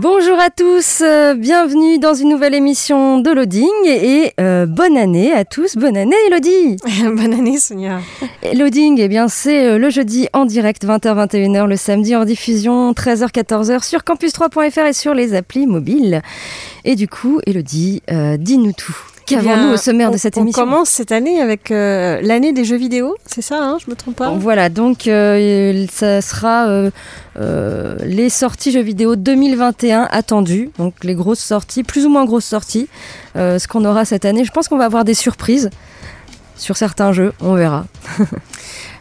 Bonjour à tous, euh, bienvenue dans une nouvelle émission de Loading et euh, bonne année à tous, bonne année Elodie Bonne année Sonia Loading, eh bien c'est euh, le jeudi en direct 20h-21h, le samedi en diffusion 13h-14h sur campus3.fr et sur les applis mobiles. Et du coup, Elodie, euh, dis-nous tout. Qu'avons-nous au sommaire on, de cette on émission. On commence cette année avec euh, l'année des jeux vidéo, c'est ça, hein, je me trompe pas? Voilà, donc euh, ça sera euh, les sorties jeux vidéo 2021 attendues, donc les grosses sorties, plus ou moins grosses sorties, ce qu'on aura cette année. Je pense qu'on va avoir des surprises sur certains jeux, on verra.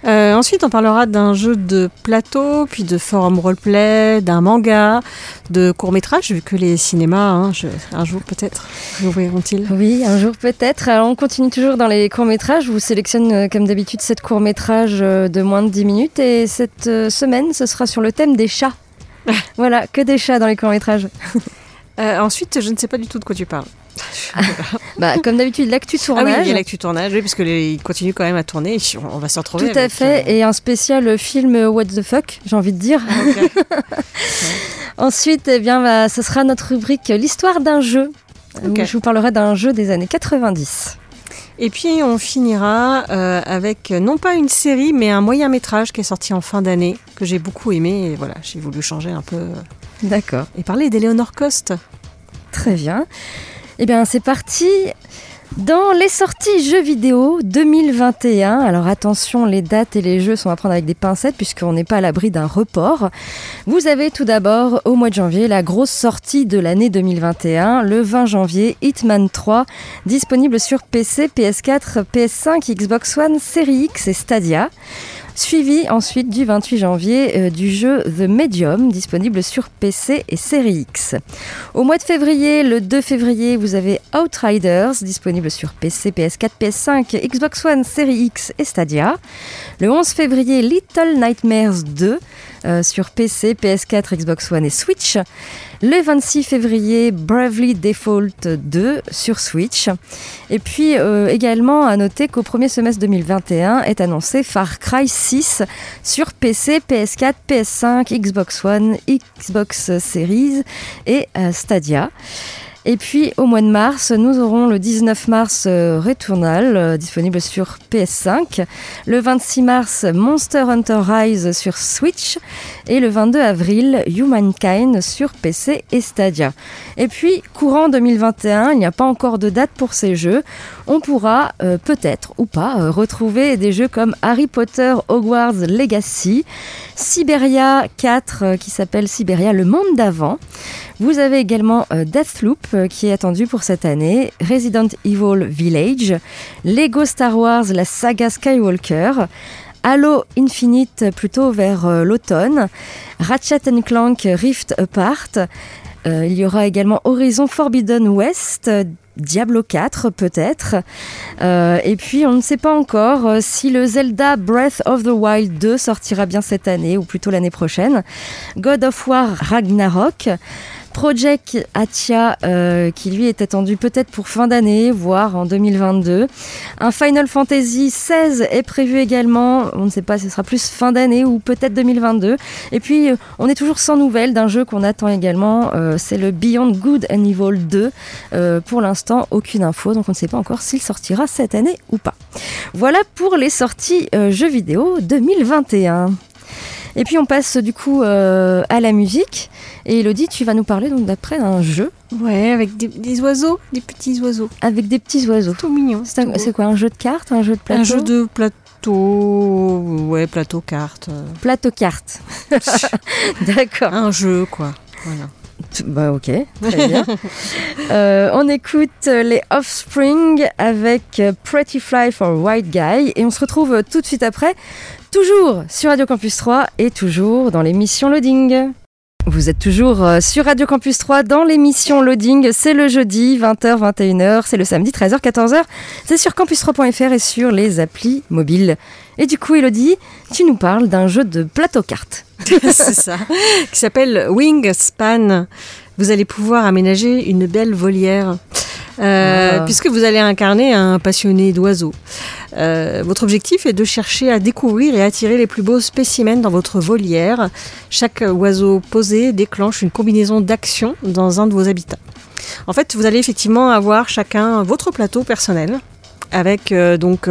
Euh, ensuite, on parlera d'un jeu de plateau, puis de forum roleplay, d'un manga, de court métrage, vu que les cinémas, hein, je, un jour peut-être, rouvriront-ils Oui, un jour peut-être. Alors, on continue toujours dans les courts métrages. Je vous sélectionne euh, comme d'habitude sept courts métrages euh, de moins de 10 minutes. Et cette semaine, ce sera sur le thème des chats. voilà, que des chats dans les courts métrages. Euh, ensuite, je ne sais pas du tout de quoi tu parles. Bah, comme d'habitude, l'actu Ah tournage. oui, il y a l'actu tournage, oui, parce qu'il continue quand même à tourner. et On, va s'en retrouver. Tout à fait, euh, et un spécial film What the fuck, j'ai envie de dire. ok. Ensuite, eh bien, bah, ce sera notre rubrique L'histoire d'un jeu. où Ok. Je vous parlerai d'un jeu des années 90. Et puis on finira euh, avec euh, non pas une série, mais un moyen métrage qui est sorti en fin d'année, que j'ai beaucoup aimé. Et voilà, j'ai voulu changer un peu euh, D'accord, et parler d'Eleonore Coste. très bien. Eh bien, c'est parti. Dans les sorties jeux vidéo 2021, alors attention, les dates et les jeux sont à prendre avec des pincettes puisqu'on n'est pas à l'abri d'un report. Vous avez tout d'abord au mois de janvier la grosse sortie de l'année 2021, le 20 janvier, Hitman 3, disponible sur PC, PS4, PS5, Xbox One, Series X et Stadia. Suivi ensuite du 28 janvier euh, du jeu The Medium, disponible sur PC et Série X. Au mois de février, le 2 février, vous avez Outriders, disponible sur PC, PS4, PS5, Xbox One, Série X et Stadia. Le 11 février, Little Nightmares 2, euh, sur PC, PS4, Xbox One et Switch. Le 26 février, Bravely Default 2 sur Switch. Et puis euh, également à noter qu'au premier semestre 2021 est annoncé Far Cry 6 sur PC, PS4, PS5, Xbox One, Xbox Series et euh, Stadia. Et puis au mois de mars, nous aurons le 19 mars euh, Returnal, euh, disponible sur PS5. Le 26 mars, Monster Hunter Rise sur Switch. Et le 22 avril, Humankind sur PC et Stadia. Et puis, courant 2021, il n'y a pas encore de date pour ces jeux. On pourra euh, peut-être ou pas euh, retrouver des jeux comme Harry Potter Hogwarts Legacy, Siberia 4 euh, qui s'appelle Siberia le monde d'avant. Vous avez également Deathloop qui est attendu pour cette année, Resident Evil Village, Lego Star Wars la saga Skywalker, Halo Infinite plutôt vers l'automne, Ratchet Clank Rift Apart. Euh, il y aura également Horizon Forbidden West, euh, Diablo 4 peut-être. Euh, et puis on ne sait pas encore si le Zelda Breath of the Wild 2 sortira bien cette année ou plutôt l'année prochaine. God of War Ragnarok. Project Atia euh, qui lui est attendu peut-être pour fin d'année, voire en 2022. Un Final Fantasy XVI est prévu également, on ne sait pas si ce sera plus fin d'année ou peut-être 2022. Et puis euh, on est toujours sans nouvelles d'un jeu qu'on attend également, euh, c'est le Beyond Good and Evil 2. Euh, pour l'instant, aucune info, donc on ne sait pas encore s'il sortira cette année ou pas. Voilà pour les sorties jeux vidéo 2021. Et puis on passe du coup à la musique. Et Elodie, tu vas nous parler donc d'après un jeu Ouais, avec des, des oiseaux, des petits oiseaux. avec des petits oiseaux. Tout mignon. C'est quoi un jeu de cartes, un jeu de plateau Un jeu de plateau. Ouais, plateau carte. euh, plateau cartes. D'accord. Un jeu, quoi. Voilà. Bah ok, très bien. Euh, on écoute les Offspring avec Pretty Fly for White Guy et on se retrouve tout de suite après, toujours sur Radio Campus 3 et toujours dans l'émission Loading. Vous êtes toujours euh, sur Radio Campus 3 dans l'émission Loading. C'est le jeudi, 20h, 21h. C'est le samedi, 13h, 14h. C'est sur campus3.fr et sur les applis mobiles. Et du coup, Elodie, tu nous parles d'un jeu de plateau cartes. C'est ça. Qui s'appelle Wingspan. Vous allez pouvoir aménager une belle volière. Euh, Ah. Puisque vous allez incarner un passionné d'oiseaux. Euh, votre objectif est de chercher à découvrir et attirer les plus beaux spécimens dans votre volière. Chaque oiseau posé déclenche une combinaison d'actions dans un de vos habitats. En fait, vous allez effectivement avoir chacun votre plateau personnel avec euh, donc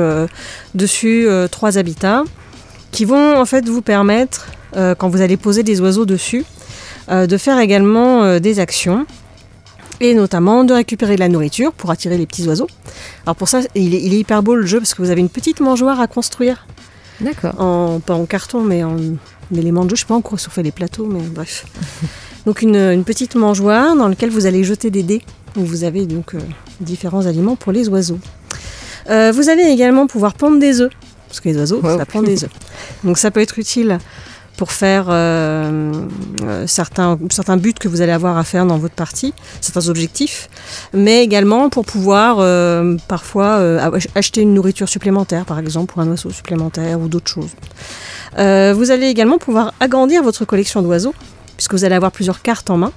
dessus trois habitats qui vont en fait vous permettre, quand vous allez poser des oiseaux dessus, de faire également des actions et notamment de récupérer de la nourriture pour attirer les petits oiseaux. Alors pour ça, il est, il est hyper beau le jeu parce que vous avez une petite mangeoire à construire, D'accord. en, pas en carton mais en élément de jeu. Je sais pas encore si on fait les plateaux, mais bref. Donc une, une petite mangeoire dans laquelle vous allez jeter des dés. où vous avez donc euh, différents aliments pour les oiseaux. Euh, vous allez également pouvoir pondre des œufs parce que les oiseaux, Wow. ça pond des œufs. Donc ça peut être utile pour faire euh, euh, certains, certains buts que vous allez avoir à faire dans votre partie, certains objectifs, mais également pour pouvoir euh, parfois ach- acheter une nourriture supplémentaire, par exemple, pour un oiseau supplémentaire ou d'autres choses. Vous allez également pouvoir agrandir votre collection d'oiseaux, puisque vous allez avoir plusieurs cartes en main.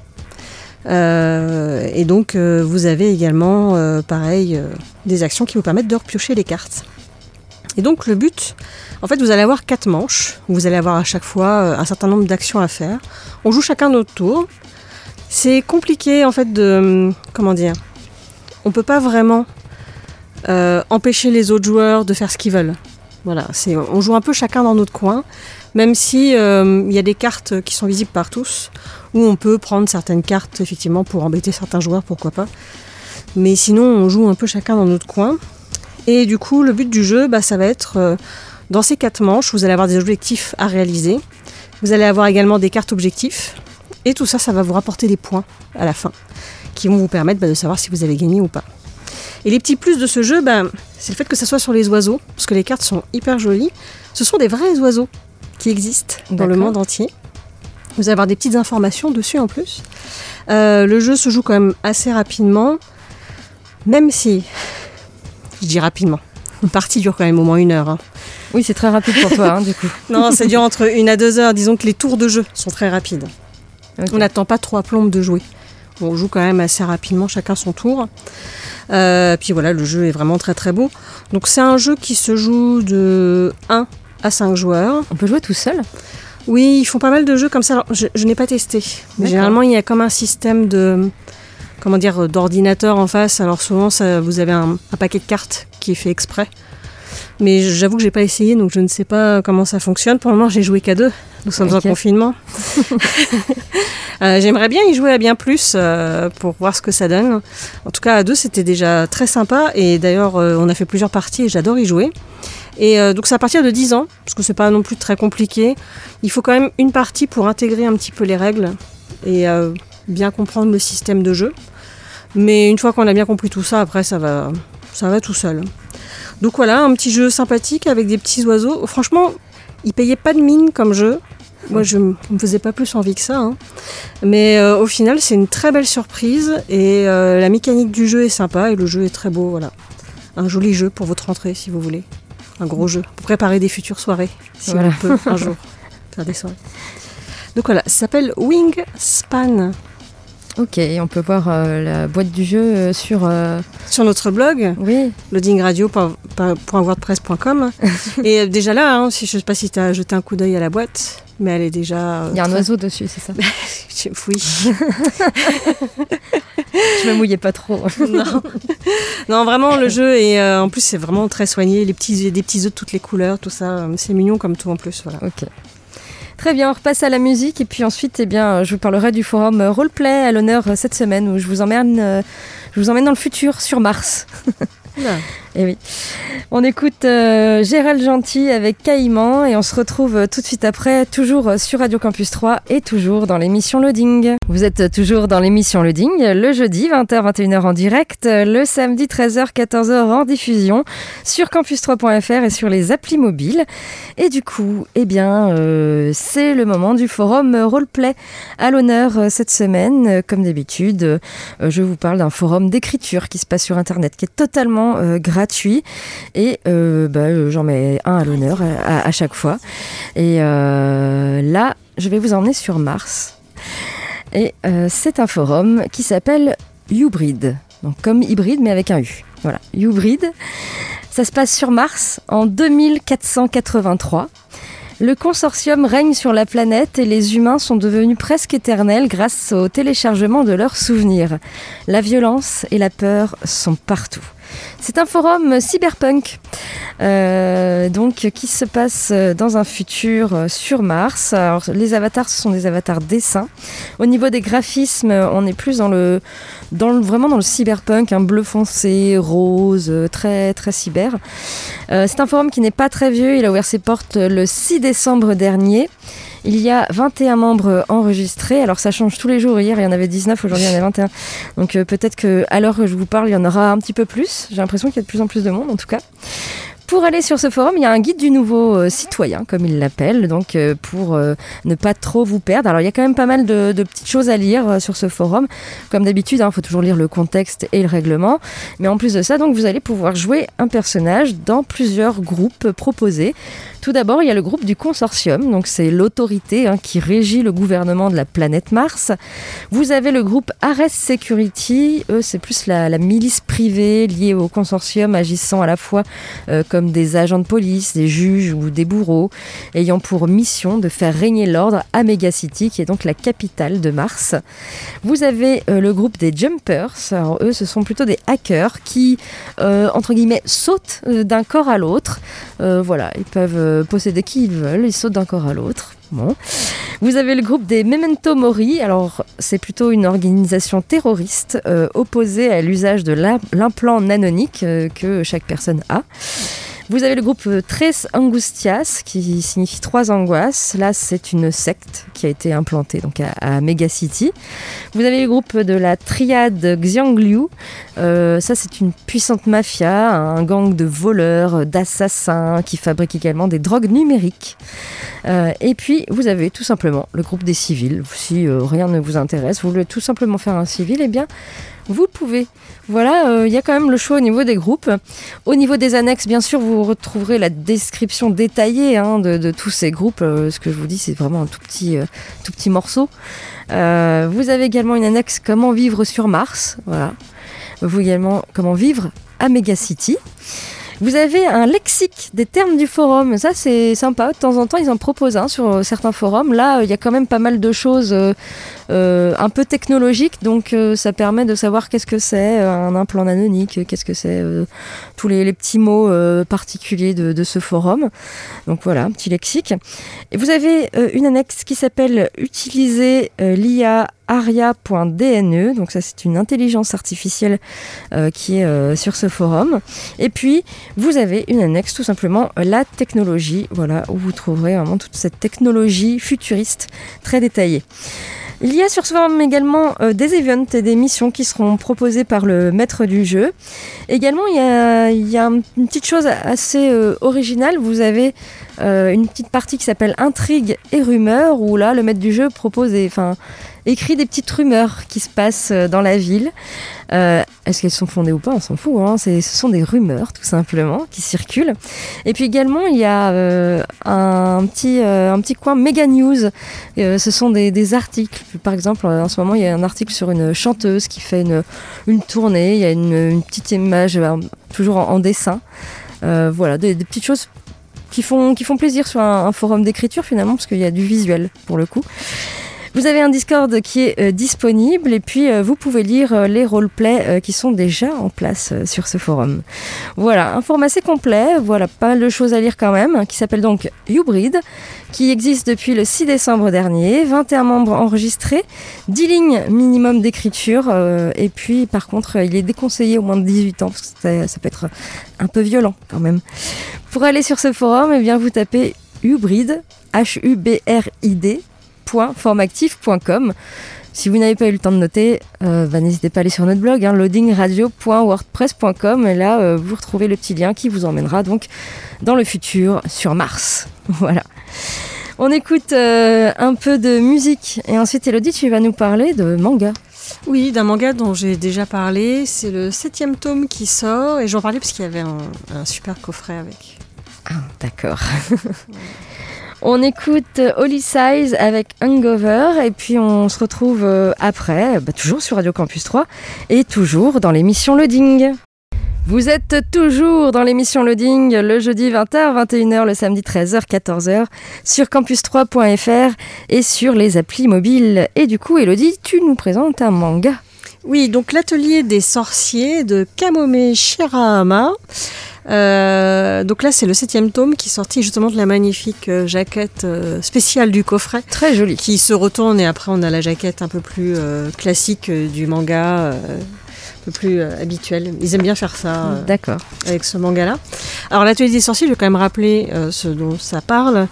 Et donc, vous avez également, pareil, des actions qui vous permettent de repiocher les cartes. Et donc, le but, en fait, vous allez avoir quatre manches. Vous allez avoir à chaque fois euh, un certain nombre d'actions à faire. On joue chacun notre tour. C'est compliqué, en fait, de. hum, Comment dire On peut pas vraiment euh, empêcher les autres joueurs de faire ce qu'ils veulent. Voilà, on joue un peu chacun dans notre coin, même si euh, il y a des cartes qui sont visibles par tous, où on peut prendre certaines cartes effectivement pour embêter certains joueurs, pourquoi pas. Mais sinon, on joue un peu chacun dans notre coin. Et du coup, le but du jeu, bah, ça va être euh, dans ces quatre manches, vous allez avoir des objectifs à réaliser. Vous allez avoir également des cartes objectifs. Et tout ça, ça va vous rapporter des points à la fin, qui vont vous permettre bah, de savoir si vous avez gagné ou pas. Et les petits plus de ce jeu, bah, c'est le fait que ça soit sur les oiseaux, parce que les cartes sont hyper jolies. Ce sont des vrais oiseaux qui existent dans le monde entier. Vous allez avoir des petites informations dessus en plus. Euh, le jeu se joue quand même assez rapidement, même si, je dis rapidement, une partie dure quand même au moins une heure. hein. Oui, c'est très rapide pour toi, hein, du coup. Non, ça dure entre une à deux heures. Disons que les tours de jeu sont très rapides. On n'attend pas trois plombes de jouer. On joue quand même assez rapidement, chacun son tour. Euh, puis voilà, le jeu est vraiment très très beau. Donc c'est un jeu qui se joue de 1 à 5 joueurs. On peut jouer tout seul? Oui, ils font pas mal de jeux comme ça. Alors, je, je n'ai pas testé. Mais généralement, il y a comme un système de comment dire d'ordinateur en face. Alors souvent, ça, vous avez un, un paquet de cartes qui est fait exprès. Mais j'avoue que j'ai pas essayé, donc je ne sais pas comment ça fonctionne. Pour le moment, j'ai joué qu'à deux. Nous sommes en confinement. Euh, J'aimerais bien y jouer à bien plus euh, pour voir ce que ça donne. En tout cas, à deux, c'était déjà très sympa. Et d'ailleurs, euh, on a fait plusieurs parties et j'adore y jouer. Et euh, donc, c'est à partir de 10 ans, parce que c'est pas non plus très compliqué. Il faut quand même une partie pour intégrer un petit peu les règles et euh, bien comprendre le système de jeu. Mais une fois qu'on a bien compris tout ça, après, ça va, ça va tout seul. Donc voilà, un petit jeu sympathique avec des petits oiseaux. Franchement, il payait pas de mine comme jeu. Moi, je ne me faisais pas plus envie que ça. hein. Mais euh, au final, c'est une très belle surprise et euh, la mécanique du jeu est sympa et le jeu est très beau. Voilà, un joli jeu pour votre rentrée si vous voulez. Un gros jeu pour préparer des futures soirées si Voilà. on peut un jour faire des soirées. Donc voilà, ça s'appelle Wingspan Ok, on peut voir euh, la boîte du jeu euh, sur... euh, sur notre blog Oui, loadingradio.wordpress.com et déjà là, hein, si, je sais pas si tu as jeté un coup d'œil à la boîte, mais elle est déjà. il y a un oiseau dessus, c'est ça Oui. Je me mouillais pas trop. non. non, vraiment, le jeu est. euh, en plus, c'est vraiment très soigné. Les petits, des petits œufs de toutes les couleurs, tout ça. C'est mignon comme tout en plus. Voilà. Ok. Très bien, on repasse à la musique et puis ensuite, eh bien, je vous parlerai du forum Roleplay à l'honneur euh, cette semaine où je vous emmène, euh, je vous emmène dans le futur sur Mars. Et oui. On écoute euh, Gérald Gentil avec Caïman et on se retrouve euh, tout de suite après, toujours euh, sur Radio Campus 3 et toujours dans l'émission Loading. Vous êtes toujours dans l'émission Loading, le jeudi 20h-21h en direct, le samedi 13h-14h en diffusion sur campus3.fr et sur les applis mobiles. Et du coup, eh bien, c'est le moment du forum Roleplay à l'honneur cette semaine. Comme d'habitude, je vous parle d'un forum d'écriture qui se passe sur Internet, qui est totalement gratuit. Et euh, bah, euh, j'en mets un à l'honneur à, à chaque fois. Et euh, là, je vais vous emmener sur Mars. Et euh, c'est un forum qui s'appelle Ubrid. Donc comme hybride, mais avec un U. Voilà, Ubrid. Ça se passe sur Mars en 2483. Le consortium règne sur la planète et les humains sont devenus presque éternels grâce au téléchargement de leurs souvenirs. La violence et la peur sont partout. C'est un forum cyberpunk, euh, donc qui se passe dans un futur euh, sur Mars. Les avatars, ce sont des avatars dessins. Au niveau des graphismes, on est plus dans le, vraiment dans le cyberpunk, un bleu foncé, rose, euh, très très cyber. C'est un forum qui n'est pas très vieux. Il a ouvert ses portes le 6 décembre dernier. Il y a 21 membres enregistrés. Alors ça change tous les jours. Hier, il y en avait 19, aujourd'hui, il y en a 21. Donc euh, peut-être que à l'heure que je vous parle, il y en aura un petit peu plus. J'ai l'impression qu'il y a de plus en plus de monde, en tout cas. Pour aller sur ce forum, il y a un guide du nouveau euh, citoyen, comme il l'appelle, donc euh, pour ne pas trop vous perdre. Alors il y a quand même pas mal de, petites choses à lire sur ce forum. Comme d'habitude, il faut toujours lire le contexte et le règlement. Mais en plus de ça, donc vous allez pouvoir jouer un personnage dans plusieurs groupes proposés. Tout d'abord, il y a le groupe du consortium, donc c'est l'autorité hein, qui régit le gouvernement de la planète Mars. Vous avez le groupe Ares Security, c'est plus la, milice privée liée au consortium agissant à la fois euh, comme des agents de police, des juges ou des bourreaux, ayant pour mission de faire régner l'ordre à Megacity, qui est donc la capitale de Mars. Vous avez euh, le groupe des Jumpers, alors eux ce sont plutôt des hackers qui, euh, entre guillemets, sautent d'un corps à l'autre. Euh, posséder qui ils veulent, ils sautent d'un corps à l'autre. Bon. Vous avez le groupe des Memento Mori. Alors, c'est plutôt une organisation terroriste euh, opposée à l'usage de l'im- l'implant nanonique euh, que chaque personne a. Vous avez le groupe euh, Tres Angustias, qui signifie trois angoisses. Là, c'est une secte qui a été implantée donc à, Megacity. Vous avez le groupe de la triade Xiangliu. Euh, ça, c'est une puissante mafia, un gang de voleurs, d'assassins qui fabrique également des drogues numériques. Euh, et puis, vous avez tout simplement le groupe des civils. Si rien ne vous intéresse, vous voulez tout simplement faire un civil, eh bien, vous pouvez. Voilà, euh, il y a quand même le choix au niveau des groupes. Au niveau des annexes, bien sûr, vous retrouverez la description détaillée hein, de, tous ces groupes. Euh, ce que je vous dis, c'est vraiment un tout petit, euh, tout petit morceau. Vous avez également une annexe Comment vivre sur Mars. Voilà. Vous également Comment vivre à Megacity. Vous avez un lexique des termes du forum. Ça, c'est sympa. De temps en temps, ils en proposent sur certains forums. Là, il y a quand même pas mal de choses un peu technologiques. Donc, euh, ça permet de savoir qu'est-ce que c'est euh, un implant nanonique, euh, qu'est-ce que c'est euh, tous les, petits mots euh, particuliers de, ce forum. Donc, voilà, petit lexique. Et vous avez euh, une annexe qui s'appelle Utiliser euh, l'IA aria.dne, donc ça c'est une intelligence artificielle euh, qui est euh, sur ce forum. Et puis vous avez une annexe tout simplement euh, la technologie, voilà où vous trouverez vraiment toute cette technologie futuriste très détaillée. Il y a sur ce forum également euh, des events et des missions qui seront proposées par le maître du jeu. Également, il y a, une petite chose assez euh, originale. Vous avez euh, une petite partie qui s'appelle Intrigue et rumeurs, où là, le maître du jeu propose, des- enfin, écrit des petites rumeurs qui se passent euh, dans la ville. Euh, Est-ce qu'elles sont fondées ou pas? On s'en fout. Hein. Ce sont des rumeurs, tout simplement, qui circulent. Et puis également, il y a un, petit, coin méga news. Ce sont des, articles. Par exemple, en ce moment, il y a un article sur une chanteuse qui fait une, tournée. Il y a une, petite image, toujours en, dessin. Voilà, des petites choses qui font, qui font plaisir sur un, un forum d'écriture finalement, parce qu'il y a du visuel pour le coup. Vous avez un Discord qui est euh, disponible et puis euh, vous pouvez lire euh, les roleplays qui sont déjà en place sur ce forum. Voilà, un forum assez complet, voilà, pas de choses à lire quand même, hein, qui s'appelle donc Ubrid, qui existe depuis le 6 décembre dernier, 21 membres enregistrés, 10 lignes minimum d'écriture, et puis par contre il est déconseillé au moins de 18 ans, parce que ça, peut être un peu violent quand même. Pour aller sur ce forum, eh bien, vous tapez Ubrid, H-U-B-R-I-D, formactif.com. Si vous n'avez pas eu le temps de noter, euh, bah, n'hésitez pas à aller sur notre blog, hein, loadingradio.wordpress.com, et là, euh, vous retrouvez le petit lien qui vous emmènera donc dans le futur sur Mars. voilà. On écoute euh, un peu de musique, et ensuite, Elodie, tu vas nous parler de manga. Oui, d'un manga dont j'ai déjà parlé. C'est le septième tome qui sort, et j'en parlais parce qu'il y avait un, un super coffret avec. Ah, d'accord. On écoute Holy Size avec Hangover et puis on se retrouve euh, après, bah, toujours sur Radio Campus 3 et toujours dans l'émission Loading. Vous êtes toujours dans l'émission Loading le jeudi 20h, 21h, le samedi 13h, 14h sur campus3.fr et sur les applis mobiles. Et du coup, Elodie, tu nous présentes un manga. Oui, donc l'atelier des sorciers de Kamome Shirahama. Euh, donc là, c'est le septième tome qui est sorti justement de la magnifique euh, jaquette euh, spéciale du coffret. Très jolie. Qui se retourne et après on a la jaquette un peu plus classique du manga, un peu plus euh, habituel. Ils aiment bien faire ça D'accord. avec ce manga-là. Alors l'atelier des sorciers, je vais quand même rappeler ce dont ça parle.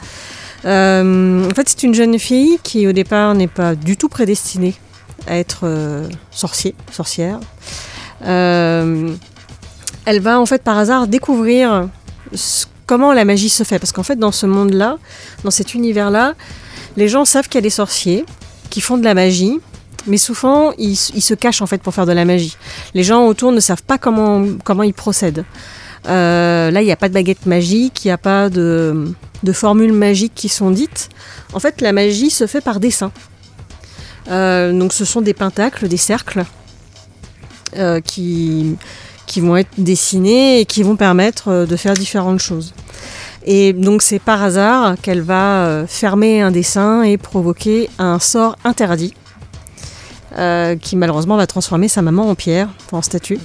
En fait, c'est une jeune fille qui au départ n'est pas du tout prédestinée à être sorcier, sorcière. Euh, elle va en fait par hasard découvrir comment la magie se fait. Parce qu'en fait, dans ce monde-là, dans cet univers-là, les gens savent qu'il y a des sorciers qui font de la magie, mais souvent ils, se cachent en fait pour faire de la magie. Les gens autour ne savent pas comment, comment ils procèdent. Euh, là, il n'y a pas de baguette magique, il n'y a pas de, de formules magiques qui sont dites. En fait, la magie se fait par dessin. Euh, donc, ce sont des pentacles, des cercles euh, qui, qui vont être dessinés et qui vont permettre euh, de faire différentes choses. Et donc, c'est par hasard qu'elle va euh, fermer un dessin et provoquer un sort interdit euh, qui malheureusement va transformer sa maman en pierre, en statue.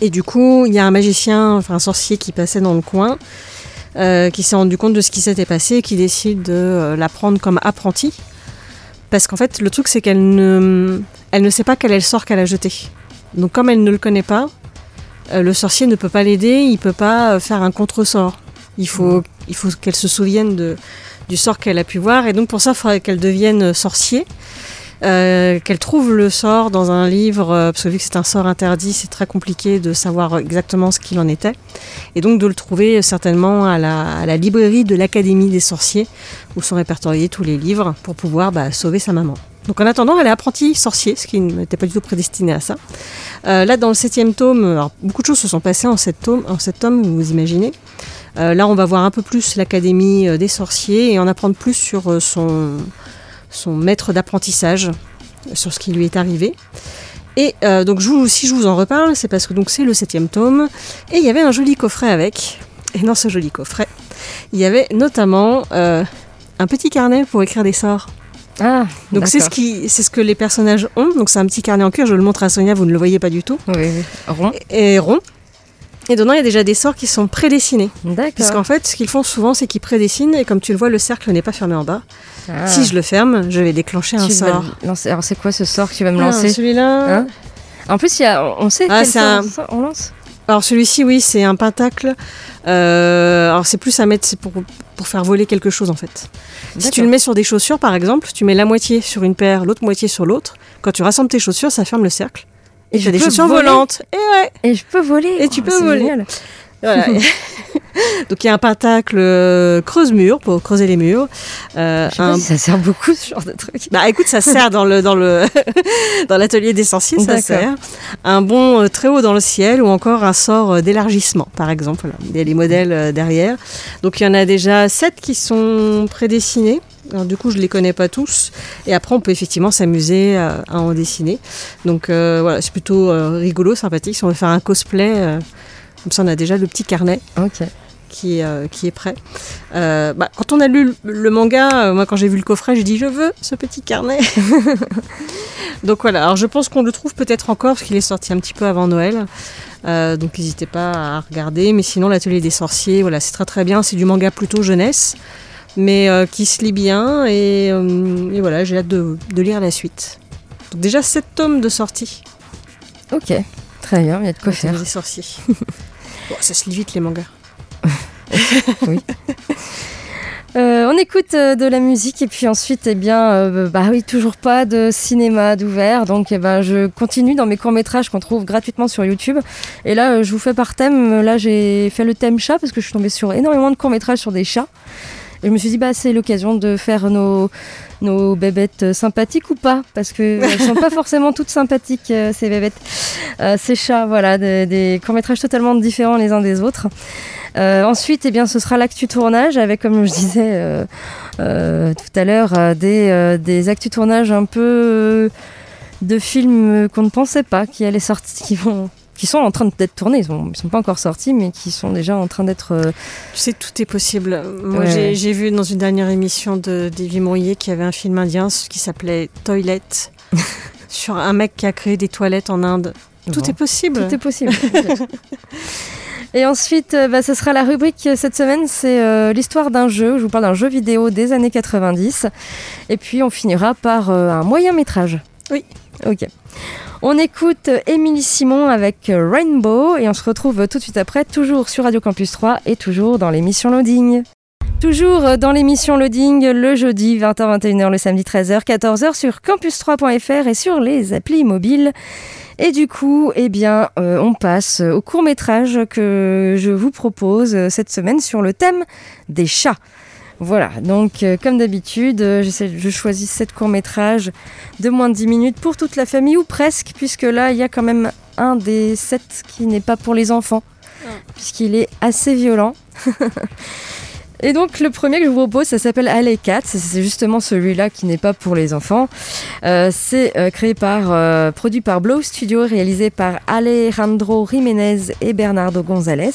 Et du coup, il y a un magicien, enfin un sorcier qui passait dans le coin, qui s'est rendu compte de ce qui s'était passé et qui décide de la prendre comme apprentie. Parce qu'en fait, le truc, c'est qu'elle ne, elle ne sait pas quel est le sort qu'elle a jeté. Donc, comme elle ne le connaît pas, le sorcier ne peut pas l'aider, il peut pas euh, faire un contre-sort. Il faut, qu'elle se souvienne du sort qu'elle a pu voir. Et donc, pour ça, il faudrait qu'elle devienne sorcier. Euh, qu'elle trouve le sort dans un livre, euh, parce que vu que c'est un sort interdit, c'est très compliqué de savoir exactement ce qu'il en était. Et donc de le trouver euh, certainement à la, à la librairie de l'Académie des sorciers, où sont répertoriés tous les livres pour pouvoir bah, sauver sa maman. Donc en attendant, elle est apprentie sorcier, ce qui n'était pas du tout prédestiné à ça. Là, dans le septième tome, beaucoup de choses se sont passées en sept tomes, en sept tomes vous imaginez. Là, on va voir un peu plus l'Académie des sorciers et en apprendre plus sur son, son maître d'apprentissage, sur ce qui lui est arrivé. Et euh, donc, je vous- si je vous en reparle, c'est parce que donc c'est le septième tome et il y avait un joli coffret avec. Et dans ce joli coffret, il y avait notamment euh, un petit carnet pour écrire des sorts. Ah, Donc c'est ce qui, c'est ce que les personnages ont. Donc c'est un petit carnet en cuir. Je le montre à Sonia, vous ne le voyez pas du tout. Oui, oui. Rond. Et rond. Et dedans, il y a déjà des sorts qui sont prédessinés. D'accord. Parce qu'en fait, ce qu'ils font souvent, c'est qu'ils prédessinent. Et comme tu le vois, le cercle n'est pas fermé en bas. Ah. Si je le ferme, je vais déclencher un Tu sort. lancer. Alors, c'est quoi ce sort que tu vas me Ah, lancer Celui-là. Hein En plus, il y a, on sait Ah, quel c'est sort un- on lance. Alors celui-ci, oui, c'est un pentacle. Euh, alors c'est plus à mettre c'est pour, pour faire voler quelque chose en fait. Si tu le mets sur des chaussures par exemple, tu mets la moitié sur une paire, l'autre moitié sur l'autre. Quand tu rassembles tes chaussures, ça ferme le cercle. Et, tu as des chaussures voler volantes. Et ouais. Et je peux voler. Et tu Oh, peux voler. génial. Voilà. Donc il y a un pentacle euh, creuse-mur pour creuser les murs. Euh, Je sais un- pas si ça sert beaucoup ce genre de truc. Bah écoute, ça sert dans le dans le dans l'atelier des sorciers, ça sert. Un bond euh, très haut dans le ciel ou encore un sort euh, d'élargissement, par exemple. Voilà. Il y a les modèles derrière. Donc il y en a déjà sept qui sont prédessinés. Alors du coup, je les connais pas tous. Et après, on peut effectivement s'amuser à, à en dessiner. Donc euh, voilà, c'est plutôt euh, rigolo, sympathique. Si on veut faire un cosplay, euh, comme ça, on a déjà le petit carnet. Qui, est, euh, qui est prêt. Euh, bah, quand on a lu le, le manga, euh, moi quand j'ai vu le coffret, j'ai dit je veux ce petit carnet. donc voilà, alors je pense qu'on le trouve peut-être encore parce qu'il est sorti un petit peu avant Noël. Euh, donc n'hésitez pas à regarder. Mais sinon, l'atelier des sorciers, voilà, c'est très très bien. C'est du manga plutôt jeunesse, mais euh, qui se lit bien. Et, euh, et voilà, j'ai hâte de, de lire la suite. Donc déjà 7 tomes de sortie. Ok, très bien, il y a de quoi faire. des sorciers. Bon, ça se lit vite les mangas. oui. Euh, on écoute euh, de la musique et puis ensuite, eh bien, euh, bah oui, toujours pas de cinéma d'ouvert. Donc, eh ben, je continue dans mes courts métrages qu'on trouve gratuitement sur YouTube. Et là, je vous fais par thème. Là, j'ai fait le thème chat parce que je suis tombée sur énormément de courts métrages sur des chats. Et je me suis dit, bah, c'est l'occasion de faire nos, nos bébêtes sympathiques ou pas, parce que elles sont pas forcément toutes sympathiques euh, ces bébêtes, Euh, ces chats, voilà, des, des courts métrages totalement différents les uns des autres. Euh, ensuite, eh bien, ce sera l'actu tournage avec, comme je disais tout à l'heure, des, des actu tournage un peu de films qu'on ne pensait pas qui allaient sortir, qui vont qui sont en train d'être tournés, ils ils sont pas encore sortis, mais qui sont déjà en train d'être. euh, Tu sais, tout est possible. Moi, Ouais. j'ai- vu dans une dernière émission de Davy Mourier qu'il y avait un film indien qui s'appelait Toilet, sur un mec qui a créé des toilettes en Inde. Tout Bon. est possible. Tout est possible. Et ensuite, euh, bah, ce sera la rubrique euh, cette semaine, c'est euh, l'histoire d'un jeu. Je vous parle d'un jeu vidéo des années 90. Et puis, on finira par euh, un moyen métrage. Oui. Ok. On écoute Émilie Simon avec Rainbow et on se retrouve tout de suite après, toujours sur Radio Campus 3 et toujours dans l'émission Loading. Toujours dans l'émission Loading, le jeudi 20h-21h, le samedi 13h, 14h sur campus3.fr et sur les applis mobiles. Et du coup, eh bien, euh, on passe au court métrage que je vous propose cette semaine sur le thème des chats. Voilà, donc euh, comme d'habitude, euh, je choisis sept courts métrages de moins de 10 minutes pour toute la famille ou presque, puisque là, il y a quand même un des sept qui n'est pas pour les enfants, puisqu'il est assez violent. Et donc le premier que je vous propose, ça s'appelle Alley Cats. C'est justement celui-là qui n'est pas pour les enfants. Euh, c'est euh, créé par, euh, produit par Blow Studio, réalisé par Alejandro Jiménez et Bernardo González.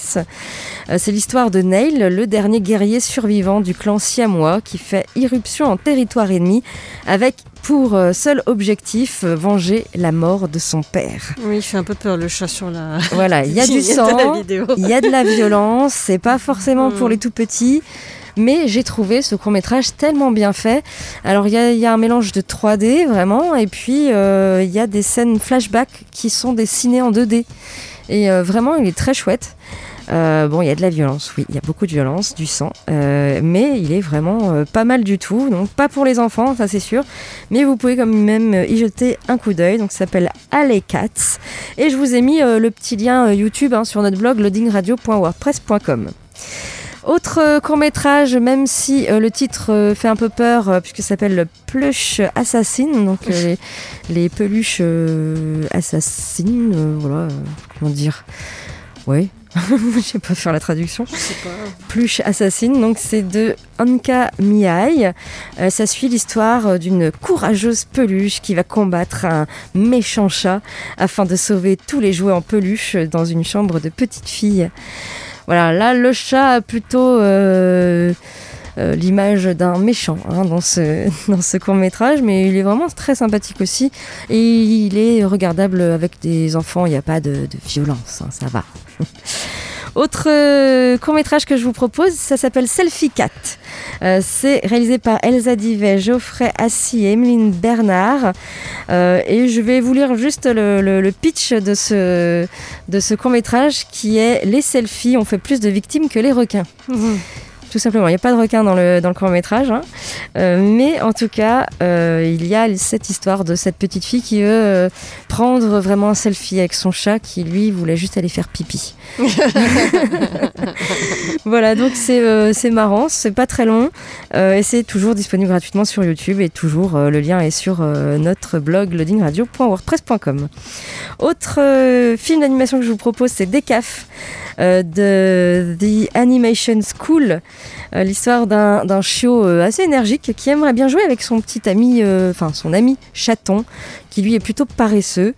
Euh, c'est l'histoire de Neil, le dernier guerrier survivant du clan siamois qui fait irruption en territoire ennemi avec pour euh, seul objectif euh, venger la mort de son père. Oui, il fait un peu peur le chat sur la. Voilà, il y a du sang, il y a de la violence, c'est pas forcément pour Mm. les tout petits. Mais j'ai trouvé ce court métrage tellement bien fait. Alors il y, a- il y a un mélange de 3D vraiment, et puis euh, il y a des scènes flashback qui sont dessinées en 2D. Et euh, vraiment, il est très chouette. Euh, bon, il y a de la violence, oui, il y a beaucoup de violence, du sang, euh, mais il est vraiment euh, pas mal du tout. Donc pas pour les enfants, ça c'est sûr, mais vous pouvez quand même y jeter un coup d'œil. Donc ça s'appelle Alley Cats, et je vous ai mis le petit lien YouTube hein, sur notre blog loadingradio.wordpress.com. Autre court métrage, même si euh, le titre euh, fait un peu peur, euh, puisque ça s'appelle Plush Assassin, donc les, les peluches assassines, voilà, comment dire. Oui, je sais pas faire la traduction. Je sais pas. Pluche assassine, donc c'est de Anka Mihai. Euh, ça suit l'histoire euh, d'une courageuse peluche qui va combattre un méchant chat afin de sauver tous les jouets en peluche dans une chambre de petite fille. Voilà, là le chat a plutôt euh, euh, l'image d'un méchant hein, dans ce, dans ce court métrage, mais il est vraiment très sympathique aussi et il est regardable avec des enfants, il n'y a pas de, violence, hein, ça va. Autre euh, court métrage que je vous propose, ça s'appelle Selfie Cat. Euh, c'est réalisé par Elsa Divet, Geoffrey Assis et Emeline Bernard. Et je vais vous lire juste le, pitch de ce, de ce court métrage qui est Les selfies ont fait plus de victimes que les requins. Tout simplement, il n'y a pas de requin dans le, dans le court métrage. hein. Euh, mais en tout cas, euh, il y a cette histoire de cette petite fille qui veut euh, prendre vraiment un selfie avec son chat qui, lui, voulait juste aller faire pipi. voilà, donc c'est marrant, c'est pas très long et c'est toujours disponible gratuitement sur YouTube et toujours le lien est sur notre blog loadingradio.wordpress.com. Autre film d'animation que je vous propose, c'est Decaf euh, de The Animation School, Euh, l'histoire d'un chiot euh, assez énergique qui aimerait bien jouer avec son petit ami, euh, enfin son ami chaton, qui lui est plutôt paresseux.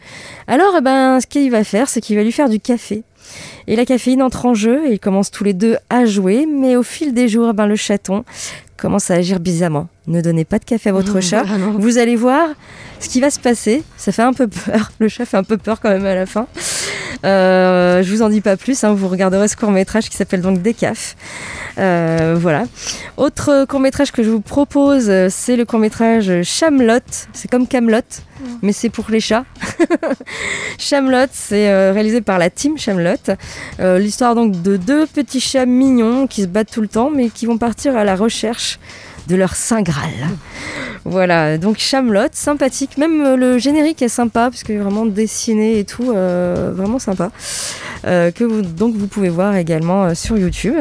Alors, eh ben, ce qu'il va faire, c'est qu'il va lui faire du café. Et la caféine entre en jeu et ils commencent tous les deux à jouer, mais au fil des jours, ben, le chaton commence à agir bizarrement. Ne donnez pas de café à votre chat. Ah non. Vous allez voir ce qui va se passer. Ça fait un peu peur. Le chat fait un peu peur quand même à la fin. Euh, je vous en dis pas plus. hein. Vous regarderez ce court métrage qui s'appelle donc Décaf. Euh, voilà. Autre court métrage que je vous propose, euh, c'est le court métrage Chamelot. C'est comme Camelot, mais c'est pour les chats. Chamelot, c'est euh, réalisé par la team Chamelot. Euh, L'histoire donc de deux petits chats mignons qui se battent tout le temps, mais qui vont partir à la recherche de leur saint Graal. Voilà, donc Chamelot, sympathique. Même euh, le générique est sympa, parce que vraiment dessiné et tout, euh, vraiment sympa. Euh, que vous, donc vous pouvez voir également euh, sur YouTube.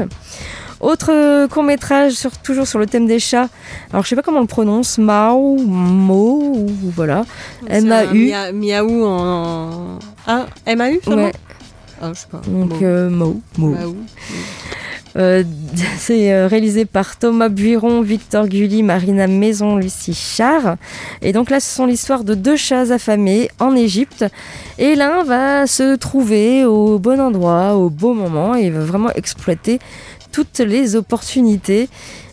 Autre court métrage, sur, toujours sur le thème des chats. Alors je sais pas comment on le prononce, Mao, Mo, ou voilà. M-A-U. mia- Miaou en. Ah, M-A-U Ouais, Ah, je sais pas. donc Mo, Mo. Euh, c'est euh, réalisé par Thomas Buiron, Victor Gulli, Marina Maison, Lucie Char. Et donc là, ce sont l'histoire de deux chats affamés en Égypte. Et l'un va se trouver au bon endroit, au bon moment, et va vraiment exploiter toutes les opportunités.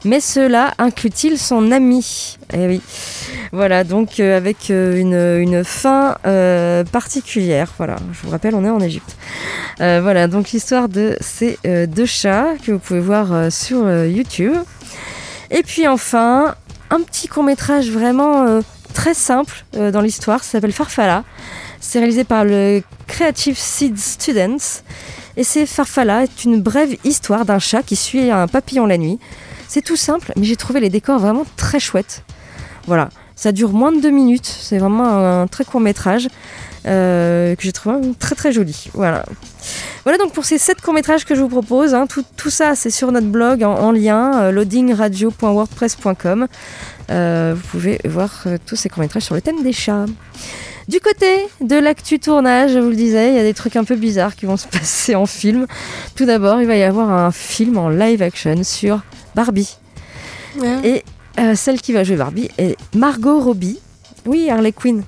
Mais cela inclut-il son ami Eh oui. Voilà, donc euh, avec euh, une, fin euh, particulière. Voilà, je vous rappelle, on est en Égypte. Voilà, donc l'histoire de ces deux chats que vous pouvez voir sur YouTube. Et puis enfin, un petit court métrage vraiment très simple dans l'histoire, ça s'appelle Farfalla. C'est réalisé par le Creative Seed Students. Et c'est Farfalla est une brève histoire d'un chat qui suit un papillon la nuit. C'est tout simple, mais j'ai trouvé les décors vraiment très chouettes. Voilà, ça dure moins de deux minutes. C'est vraiment un, très court métrage euh, que j'ai trouvé très très joli. Voilà. Voilà donc pour ces sept courts-métrages que je vous propose. hein. Tout, ça, c'est sur notre blog en, en lien, euh, loadingradio.wordpress.com. Euh, vous pouvez voir tous ces courts-métrages sur le thème des chats. Du côté de l'actu tournage, je vous le disais, il y a des trucs un peu bizarres qui vont se passer en film. Tout d'abord, il va y avoir un film en live action sur Barbie. Et euh, celle qui va jouer Barbie est Margot Robbie. Oui, Harley Quinn.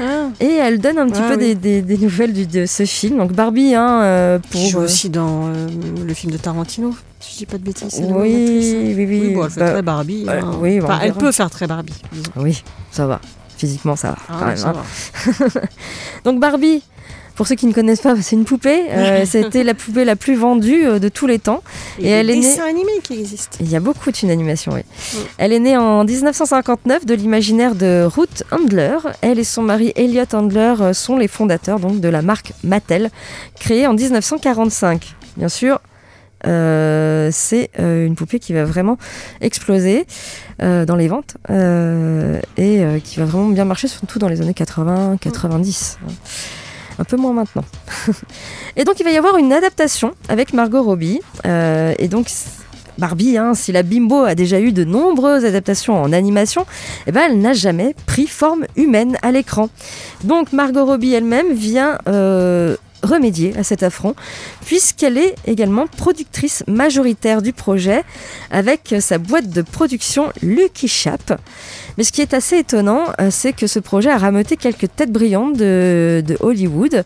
Ah. Et elle donne un petit Ah peu oui. des, des- des nouvelles du- de ce film. Donc Barbie, hein, euh, pour... Qui joue euh, aussi dans euh, le film de Tarantino, si je dis pas de bêtises. Oui, hein. oui, oui. bon, elle fait Bah, très Barbie. hein. oui, Enfin, elle verra. peut faire très Barbie. disons. Oui, ça va. Physiquement, ça va. Ah, quand même, ça hein. va. Donc Barbie, pour ceux qui ne connaissent pas, c'est une poupée. Euh, C'était la poupée la plus vendue euh, de tous les temps. Et, Et elle est née- animés qui existent. Il y a beaucoup de films d'animation, oui. Elle est née en 1959 de l'imaginaire de Ruth Handler. Elle et son mari Elliot Handler euh, sont les fondateurs donc, de la marque Mattel, créée en 1945. Bien sûr, euh, c'est euh, une poupée qui va vraiment exploser euh, dans les ventes et qui va vraiment bien marcher, surtout dans les années 80, 90. hein. Un peu moins maintenant. et donc il va y avoir une adaptation avec Margot Robbie. et donc Barbie, hein, si la Bimbo a déjà eu de nombreuses adaptations en animation, eh ben, elle n'a jamais pris forme humaine à l'écran. Donc Margot Robbie elle-même vient euh, remédier à cet affront, puisqu'elle est également productrice majoritaire du projet avec sa boîte de production Lucky Chap. Mais ce qui est assez étonnant, euh, c'est que ce projet a rameuté quelques têtes brillantes de, Hollywood.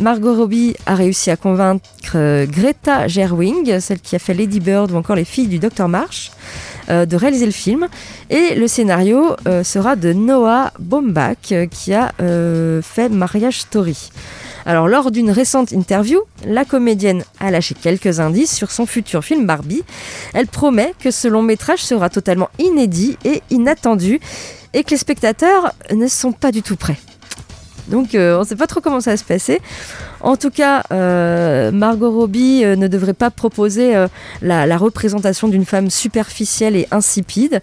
Margot Robbie a réussi à convaincre euh, Greta Gerwig, celle qui a fait Lady Bird ou encore Les filles du Dr Marsh, euh, de réaliser le film. Et le scénario sera de Noah Baumbach, qui a fait Marriage Story. Alors, lors d'une récente interview, la comédienne a lâché quelques indices sur son futur film Barbie. Elle promet que ce long métrage sera totalement inédit et inattendu et que les spectateurs ne sont pas du tout prêts. Donc euh, on ne sait pas trop comment ça va se passer. En tout cas, euh, Margot Robbie euh, ne devrait pas proposer la représentation d'une femme superficielle et insipide.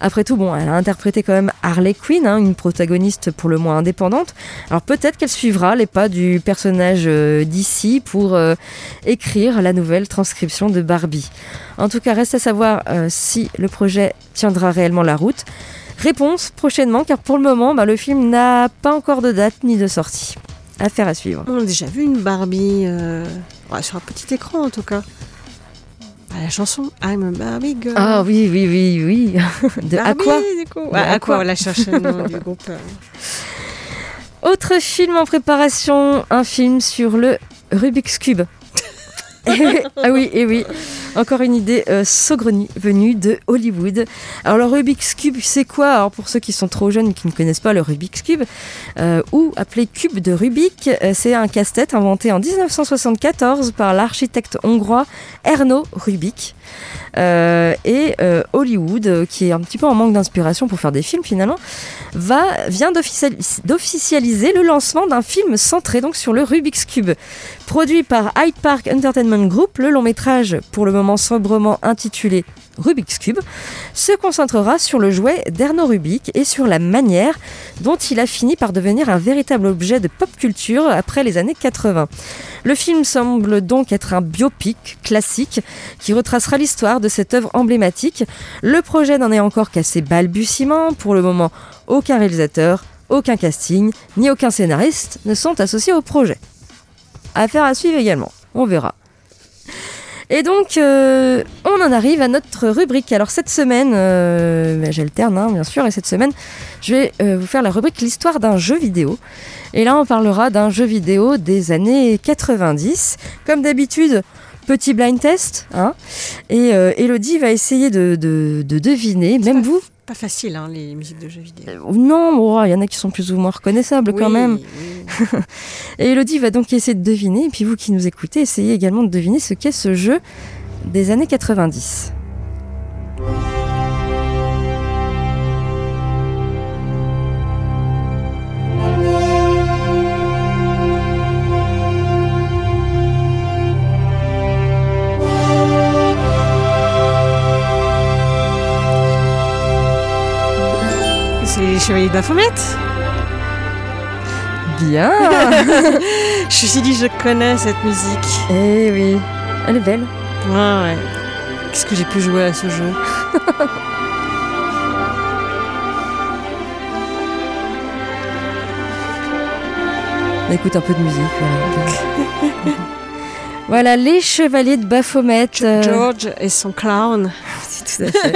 Après tout, bon, elle a interprété quand même Harley Quinn, hein, une protagoniste pour le moins indépendante. Alors peut-être qu'elle suivra les pas du personnage euh, d'ici pour euh, écrire la nouvelle transcription de Barbie. En tout cas, reste à savoir euh, si le projet tiendra réellement la route. Réponse prochainement, car pour le moment, bah, le film n'a pas encore de date ni de sortie. Affaire à suivre. On a déjà vu une Barbie sur un petit écran en tout cas. Bah, la chanson I'm a Barbie Girl. Ah oui, oui, oui, oui. De Barbie, Aqua. du coup. De Aqua, la cherche le nom du groupe. Autre film en préparation, un film sur le Rubik's Cube. ah oui, et oui. Encore une idée euh, saugrenue venue de Hollywood. Alors le Rubik's Cube, c'est quoi? Alors pour ceux qui sont trop jeunes et qui ne connaissent pas le Rubik's Cube, euh, ou appelé cube de Rubik, euh, c'est un casse-tête inventé en 1974 par l'architecte hongrois Erno Rubik. Euh, et Hollywood, qui est un petit peu en manque d'inspiration pour faire des films finalement, vient d'officialis- d'officialiser le lancement d'un film centré donc sur le Rubik's Cube. Produit par Hyde Park Entertainment Group, le long métrage, pour le moment sobrement intitulé Rubik's Cube, se concentrera sur le jouet d'Erno Rubik et sur la manière dont il a fini par devenir un véritable objet de pop culture après les années 80. Le film semble donc être un biopic classique qui retracera l'histoire de cette œuvre emblématique. Le projet n'en est encore qu'à ses balbutiements. Pour le moment, aucun réalisateur, aucun casting, ni aucun scénariste ne sont associés au projet. Affaire à suivre également, on verra. Et donc, euh, on en arrive à notre rubrique. Alors, cette semaine, euh, ben, j'alterne, hein, bien sûr, et cette semaine, je vais euh, vous faire la rubrique L'histoire d'un jeu vidéo. Et là, on parlera d'un jeu vidéo des années 90. Comme d'habitude, petit blind test. Hein, et euh, Elodie va essayer de- de deviner, même vous. Pas facile, hein, les musiques de jeux vidéo. Euh, Non, bon, il y en a qui sont plus ou moins reconnaissables quand même. oui. Et Elodie va donc essayer de deviner, et puis vous qui nous écoutez, essayez également de deviner ce qu'est ce jeu des années 90. Les Chevaliers de Baphomet Bien Je me suis dit, je connais cette musique. Eh oui, elle est belle. Ouais, ouais. Qu'est-ce que j'ai pu jouer à ce jeu? On écoute un peu de musique. Voilà, Voilà, les chevaliers de Baphomet. euh, George et son clown. tout à fait.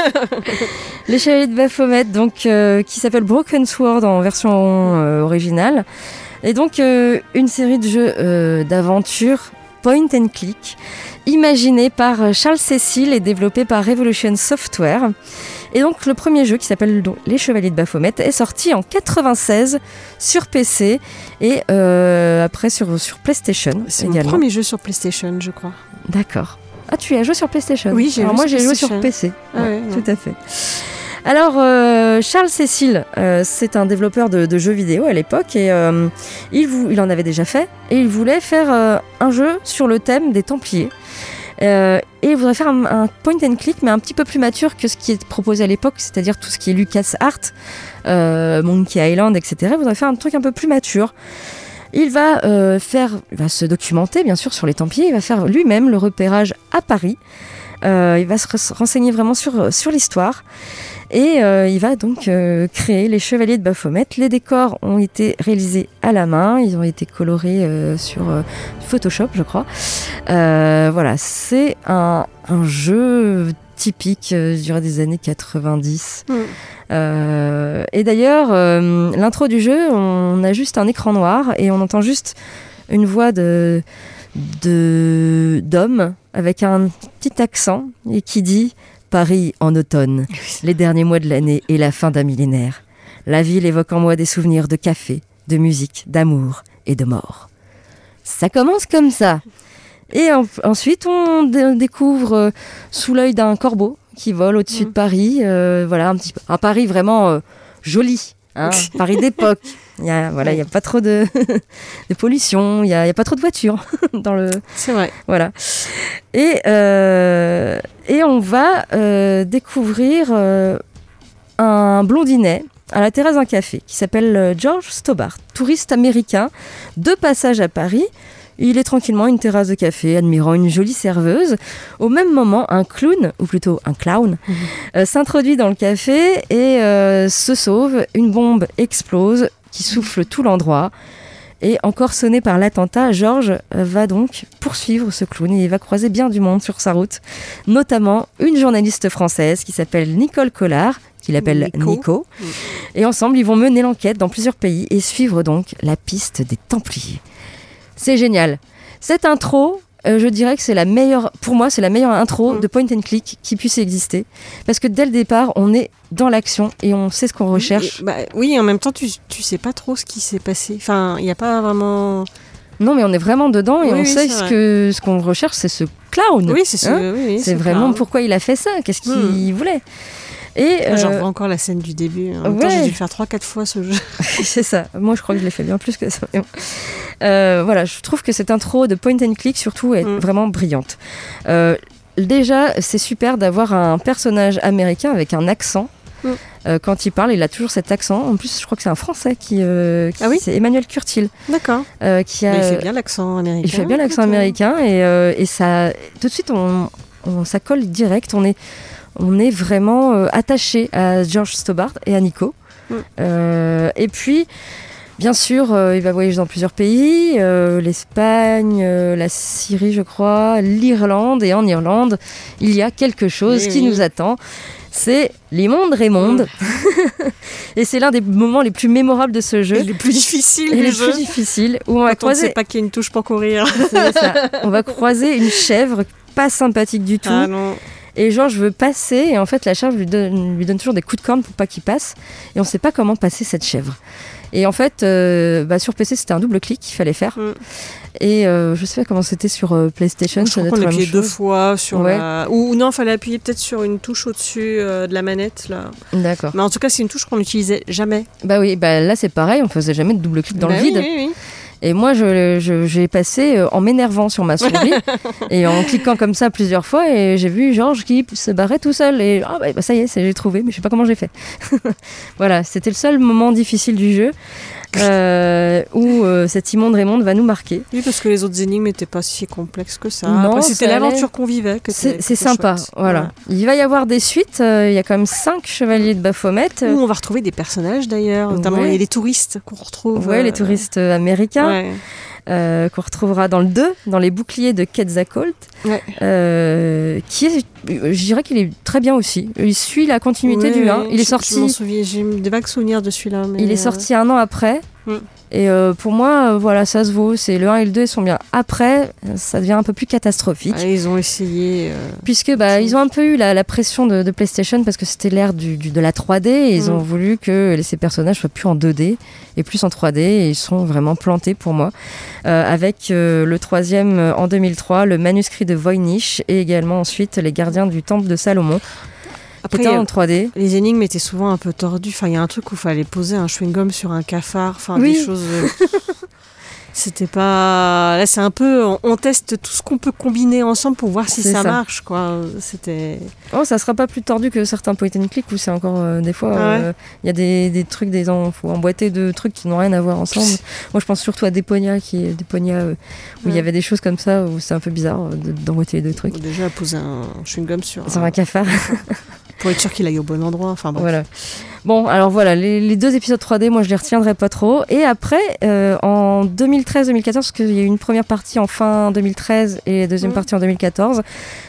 Les chevaliers de Baphomet, donc, euh, qui s'appelle Broken Sword en version euh, originale. Et donc, euh, une série de jeux d'aventure point and click, imaginé par Charles Cecil et développé par Revolution Software. Et donc, le premier jeu, qui s'appelle Les Chevaliers de Baphomet, est sorti en 96 sur PC et après sur, sur PlayStation C'est également. premier jeu sur PlayStation, je crois. D'accord. Ah, tu as joué sur PlayStation Oui, j'ai Alors joué moi, j'ai joué sur. PC. Ah Ouais, ouais, non. tout à fait. Alors, euh, Charles Cecil, euh, c'est un développeur de, jeux vidéo à l'époque et euh, il, en avait déjà fait et il voulait faire un jeu sur le thème des Templiers. Et il voudrait faire un, point and click, mais un petit peu plus mature que ce qui est proposé à l'époque, c'est-à-dire tout ce qui est Lucas Art, Monkey Island, etc. Il voudrait faire un truc un peu plus mature. Il va faire, se documenter bien sûr sur les Templiers. Il va faire lui-même le repérage à Paris. Il va se re- renseigner vraiment sur l'histoire. Et euh, il va donc euh, créer les Chevaliers de Baphomet. Les décors ont été réalisés à la main. Ils ont été colorés euh, sur Photoshop, je crois. Voilà, c'est un, un jeu typique, je dirais, des années 90. Mm. Et d'ailleurs, l'intro du jeu, on a juste un écran noir et on entend juste une voix de de- d'homme avec un petit accent et qui dit Paris en automne, les derniers mois de l'année et la fin d'un millénaire. La ville évoque en moi des souvenirs de café, de musique, d'amour et de mort. Ça commence comme ça. Et en- ensuite, on dé- découvre euh, sous l'œil d'un corbeau qui vole au-dessus de Paris. euh, voilà, un, petit, un Paris vraiment euh, joli. hein, Paris d'époque. Il y a, voilà, il y a pas trop de, de pollution, il y a, y a pas trop de voitures dans le, C'est vrai. voilà. Et, euh, et on va euh, découvrir euh, un blondinet à la terrasse d'un café qui s'appelle George Stobart, touriste américain de passage à Paris. Il est tranquillement à une terrasse de café, admirant une jolie serveuse. Au même moment, un clown, ou plutôt un clown, euh, s'introduit dans le café et euh, se sauve. Une bombe explose qui souffle tout l'endroit. Et encore sonné par l'attentat, Georges euh, va donc poursuivre ce clown et il va croiser bien du monde sur sa route, notamment une journaliste française qui s'appelle Nicole Collard, qu'il appelle Nico. Nico. Et ensemble, ils vont mener l'enquête dans plusieurs pays et suivre donc la piste des Templiers. C'est génial. Cette intro, euh, je dirais que c'est la meilleure, pour moi, c'est la meilleure intro Mm. de point and click qui puisse exister. Parce que dès le départ, on est dans l'action et on sait ce qu'on recherche. Et, bah, oui, en même temps, tu, tu sais pas trop ce qui s'est passé. Enfin, il n'y a pas vraiment. Non, mais on est vraiment dedans et Oui, on oui, sait ce vrai. que ce qu'on recherche, c'est ce clown. Oui, c'est ce- Hein oui, vraiment pourquoi il a fait ça. Qu'est-ce qu'il Hmm. voulait Et Moi, J'en euh, vois encore la scène du début. En même temps, ouais. j'ai dû le faire 3-4 fois ce jeu. c'est ça. Moi, je crois que je l'ai fait bien plus que ça. Euh, voilà, je trouve que cette intro de point and click surtout est Mm. vraiment brillante. Euh, déjà, c'est super d'avoir un personnage américain avec un accent. Mm. Euh, quand il parle, il a toujours cet accent. En plus, je crois que c'est un Français qui, euh, qui- Ah oui c'est Emmanuel Curtil D'accord. euh, qui a. Mais il fait bien l'accent américain. Il fait bien l'accent américain et, et ça, tout de suite, on, on, ça colle direct. On est, on est vraiment euh, attaché à George Stobart et à Nico. Mm. Euh, et puis, bien sûr, euh, il va voyager dans plusieurs pays euh, l'Espagne, euh, la Syrie, je crois, l'Irlande. Et en Irlande, il y a quelque chose Oui, qui oui. nous attend. C'est l'immonde Raymond. et c'est l'un des moments les plus mémorables de ce jeu. Et les plus difficiles Et les plus difficiles, où on va on croiser sait pas qu'il y a une touche pour courir. ça. On va croiser une chèvre pas sympathique du tout. Ah non. Et genre, je veux passer, et en fait, la chèvre lui donne, lui donne toujours des coups de corne pour pas qu'il passe. Et on sait pas comment passer cette chèvre. Et en fait, euh, bah, sur PC, c'était un double clic qu'il fallait faire. Mm. Et euh, je sais pas comment c'était sur euh, PlayStation. Je ça crois doit qu'on appuyait deux fois sur Ouais. la... Ou ou non, il fallait appuyer peut-être sur une touche au-dessus euh, de la manette. là. D'accord. Mais en tout cas, c'est une touche qu'on n'utilisait jamais. Bah oui, bah là, c'est pareil, on faisait jamais de double clic dans Bah le oui, vide. oui, oui. Et moi, je, je- j'ai passé euh, en m'énervant sur ma souris et en cliquant comme ça plusieurs fois. Et j'ai vu Georges qui se barrait tout seul. Et ah, bah, bah, ça y est, j'ai trouvé, mais je sais pas comment j'ai fait. voilà, c'était le seul moment difficile du jeu euh, où euh, cet immonde Raymond va nous marquer. Oui, parce que les autres énigmes n'étaient pas si complexes que ça. C'était l'aventure qu'on vivait. C'est sympa, voilà. Il va y avoir des suites. euh, il y a quand même cinq chevaliers de Baphomet. Où on va retrouver des personnages d'ailleurs, notamment Ouais. les touristes qu'on retrouve. Ouais, les euh, touristes euh, américains. ouais. Euh, qu'on retrouvera dans le 2, dans les boucliers de Quetzalcoatl, Ouais. euh, qui est, je dirais qu'il est très bien aussi. Il suit la continuité Ouais, du 1. Il est je- Je m'en sorti, souviens, j'ai des vagues souvenirs de celui-là. mais, il est euh, sorti un an après. Mm. Et euh, pour moi, euh, voilà, ça se vaut. C'est le 1 et le 2 sont bien. Après, ça devient un peu plus catastrophique. ils ont essayé. euh, Puisque bah, ils ont un peu eu la, la pression de, de PlayStation parce que c'était l'ère du, du- de la 3D et ils Mm. ont voulu que ces personnages soient plus en 2D et plus en 3D et ils sont vraiment plantés pour moi. Euh, avec le troisième en 2003, le manuscrit de Voynich et également ensuite les gardiens du temple de Salomon Après, étaient il y a- en 3D. les énigmes étaient souvent un peu tordues. Enfin, il y a un truc où il fallait poser un chewing-gum sur un cafard. Enfin, Oui. des choses. euh, C'était pas. Là, c'est un peu. On, teste tout ce qu'on peut combiner ensemble pour voir si ça, ça. marche, quoi. C'était. Oh, ça sera pas plus tordu que certains point and click où c'est encore euh, des fois Ah ouais. euh, il y a des, des trucs des en, faut emboîter de trucs qui n'ont rien à voir ensemble. Moi, je pense surtout à Deponia qui est Deponia euh, où il y avait des choses comme ça où c'est un peu bizarre de- d'emboîter les deux trucs. Déjà, poser un chewing-gum sur. Sur un- un cafard. Pour être sûr qu'il aille au bon endroit. Enfin. Voilà. Bon, alors voilà, les, les deux épisodes 3D, moi je les retiendrai pas trop. Et après, euh, en 2013-2014, parce qu'il y a eu une première partie en fin 2013 et la deuxième Mhm. partie en 2014,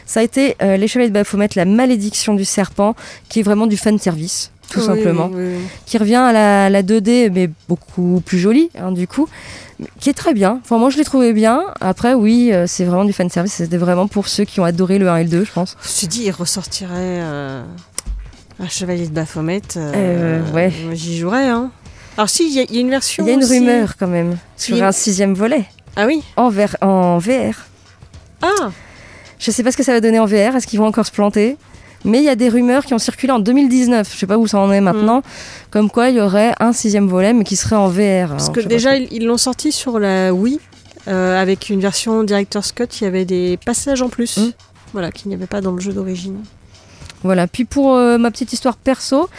ça a été euh, Les Chevaliers de Baphomet, la malédiction du serpent, qui est vraiment du fan service, tout Oui, simplement. oui, oui. Qui revient à la, la 2D, mais beaucoup plus jolie, hein, du coup. Qui est très bien. Enfin, moi je l'ai trouvé bien. Après, oui, euh, c'est vraiment du fan service. C'était vraiment pour ceux qui ont adoré le 1 et le 2, je pense. Je me suis dit, il ressortirait euh, un chevalier de Baphomet. euh, ouais. J'y jouerais, hein. Alors, si, il y, a- il y a une version. Il y a une aussi- rumeur quand même sur un sixième volet. Ah oui en, ver- en VR. Ah Je sais pas ce que ça va donner en VR, est-ce qu'ils vont encore se planter? Mais il y a des rumeurs qui ont circulé en 2019, je sais pas où ça en est maintenant, comme quoi il y aurait un sixième volet mais qui serait en VR. Parce Alors, que déjà, ils l'ont sorti sur la Wii, euh, avec une version Director's Cut, il y avait des passages en plus. Mm. Voilà, qu'il n'y avait pas dans le jeu d'origine. Voilà, puis pour euh, ma petite histoire perso,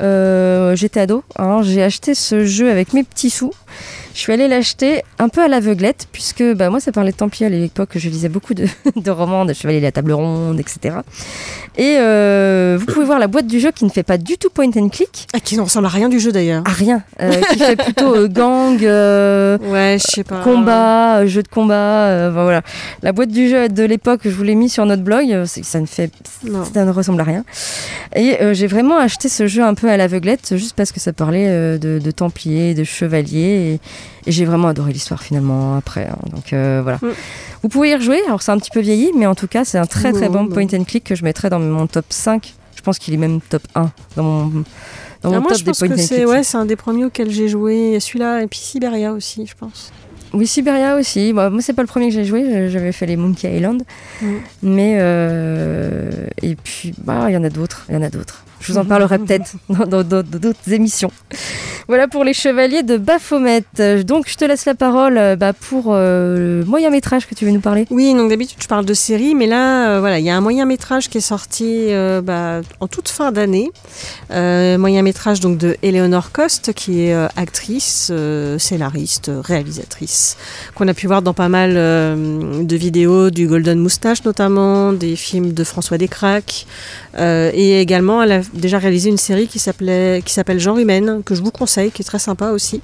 euh, j'étais ado, hein, j'ai acheté ce jeu avec mes petits sous. Je suis allée l'acheter un peu à l'aveuglette, puisque bah, moi ça parlait de Templier à l'époque, je lisais beaucoup de, de romans, de Chevalier de la Table Ronde, etc. Et euh, vous pouvez voir la boîte du jeu qui ne fait pas du tout point and click, Ah, qui ne ressemble à rien du jeu d'ailleurs. à rien, euh, qui fait plutôt euh, gang, euh, Ouais, je sais pas. combat, euh, jeu de combat, euh, voilà. La boîte du jeu de l'époque, je vous l'ai mis sur notre blog, ça ne fait, Non. ça ne ressemble à rien. Et euh, j'ai vraiment acheté ce jeu un peu à l'aveuglette, juste parce que ça parlait euh, de, de templiers, de chevaliers, et, et j'ai vraiment adoré l'histoire finalement après. hein. Donc euh, voilà. Mm. Vous pouvez y rejouer, alors c'est un petit peu vieilli, mais en tout cas c'est un très très bon bah. point and click que je mettrais dans mon top 5. Je pense qu'il est même top 1 dans mon, dans mon Ah, moi, top je des pense que and c'est ouais, c'est un des premiers auxquels j'ai joué. Il y a Celui-là et puis Siberia aussi, je pense. Oui, Siberia aussi. Moi, c'est pas le premier que j'ai joué. J'avais fait les Monkey Island. Mm. Mais. euh, Et puis, bah, il y en a d'autres. Il y en a d'autres. Je vous en parlerai peut-être dans d'autres émissions. Voilà pour les chevaliers de Baphomet. Euh, Donc, je te laisse la parole euh, bah, pour euh, le moyen métrage que tu veux nous parler. Oui, donc d'habitude je parle de séries, mais là, voilà, il y a un moyen métrage qui est sorti bah, en toute fin d'année. Moyen métrage donc de Eleanor Cost, qui est actrice, scénariste, réalisatrice, qu'on a pu voir dans pas mal de vidéos du Golden Moustache notamment, des films de François Descraques, et également elle a déjà réalisé une série qui s'appelait qui s'appelle Genre humaine que je vous conseille, qui est très sympa aussi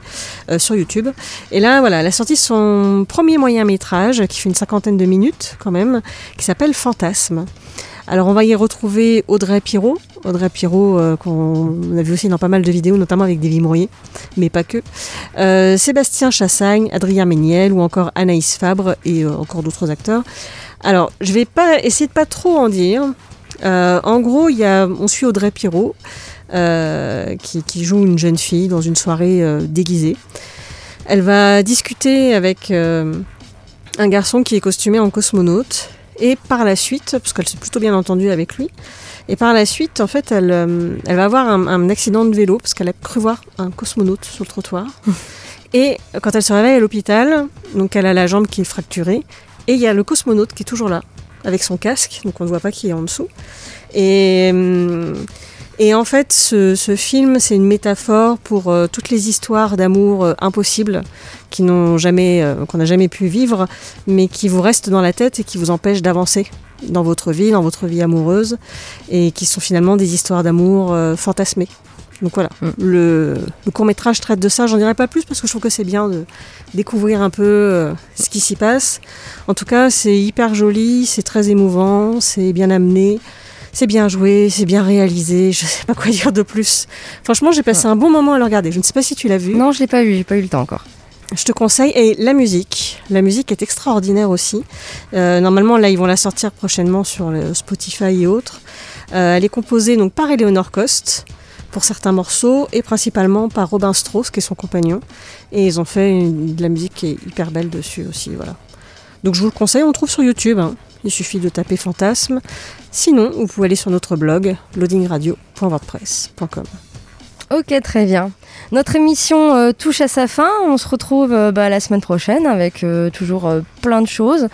euh, sur YouTube. Et là, voilà, elle a sorti son premier moyen métrage qui fait une cinquantaine de minutes quand même, qui s'appelle Fantasme. Alors on va y retrouver Audrey Pirot, Audrey Pirot euh, qu'on a vu aussi dans pas mal de vidéos, notamment avec Davy Mourier, mais pas que. Euh, Sébastien Chassagne, Adrien Méniel ou encore Anaïs Fabre et encore d'autres acteurs. Alors je vais pas essayer de pas trop en dire. Euh, en gros, y a, on suit Audrey Pirot euh, qui, qui joue une jeune fille dans une soirée euh, déguisée. Elle va discuter avec un garçon qui est costumé en cosmonaute. Et par la suite, parce qu'elle s'est plutôt bien entendue avec lui, et par la suite, en fait, elle, elle va avoir un, un accident de vélo parce qu'elle a cru voir un cosmonaute sur le trottoir. et quand elle se réveille à l'hôpital, donc elle a la jambe qui est fracturée, et il y a le cosmonaute qui est toujours là, avec son casque, donc on ne voit pas qui est en dessous. Et, et en fait, ce, film, c'est une métaphore pour euh, toutes les histoires d'amour euh, impossibles euh, qu'on n'a jamais pu vivre, mais qui vous restent dans la tête et qui vous empêchent d'avancer dans votre vie, dans votre vie amoureuse, et qui sont finalement des histoires d'amour euh, fantasmées. Donc voilà, Mm. le, le court métrage traite de ça. J'en dirai pas plus parce que je trouve que c'est bien de découvrir un peu euh, ce qui s'y passe. En tout cas, c'est hyper joli, c'est très émouvant, c'est bien amené. C'est bien joué, c'est bien réalisé, je sais pas quoi dire de plus. Franchement, j'ai passé un bon moment à le regarder. Je ne sais pas si tu l'as vu. Non, je l'ai pas eu. J'ai pas eu le temps encore. Je te conseille. Et la musique. La musique est extraordinaire aussi. Euh, normalement, là, ils vont la sortir prochainement sur le Spotify et autres. Euh, elle est composée donc par Eleanor Cost pour certains morceaux et principalement par Robin Strauss, qui est son compagnon. Et ils ont fait de la musique qui est hyper belle dessus aussi. Voilà. Donc je vous le conseille, on le trouve sur YouTube. hein. Il suffit de taper Fantasme. Sinon, vous pouvez aller sur notre blog loadingradio.wordpress.com. Ok, très bien. Notre émission euh, touche à sa fin. On se retrouve euh, bah, la semaine prochaine avec euh, toujours plein de choses.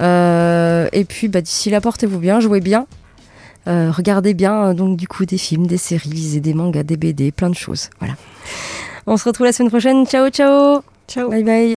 Et puis bah, d'ici là, portez-vous bien, jouez bien. Euh, regardez bien euh, donc du coup des films, des séries, lisez des mangas, des BD, plein de choses. Voilà. On se retrouve la semaine prochaine. Ciao, ciao. Ciao. Bye bye.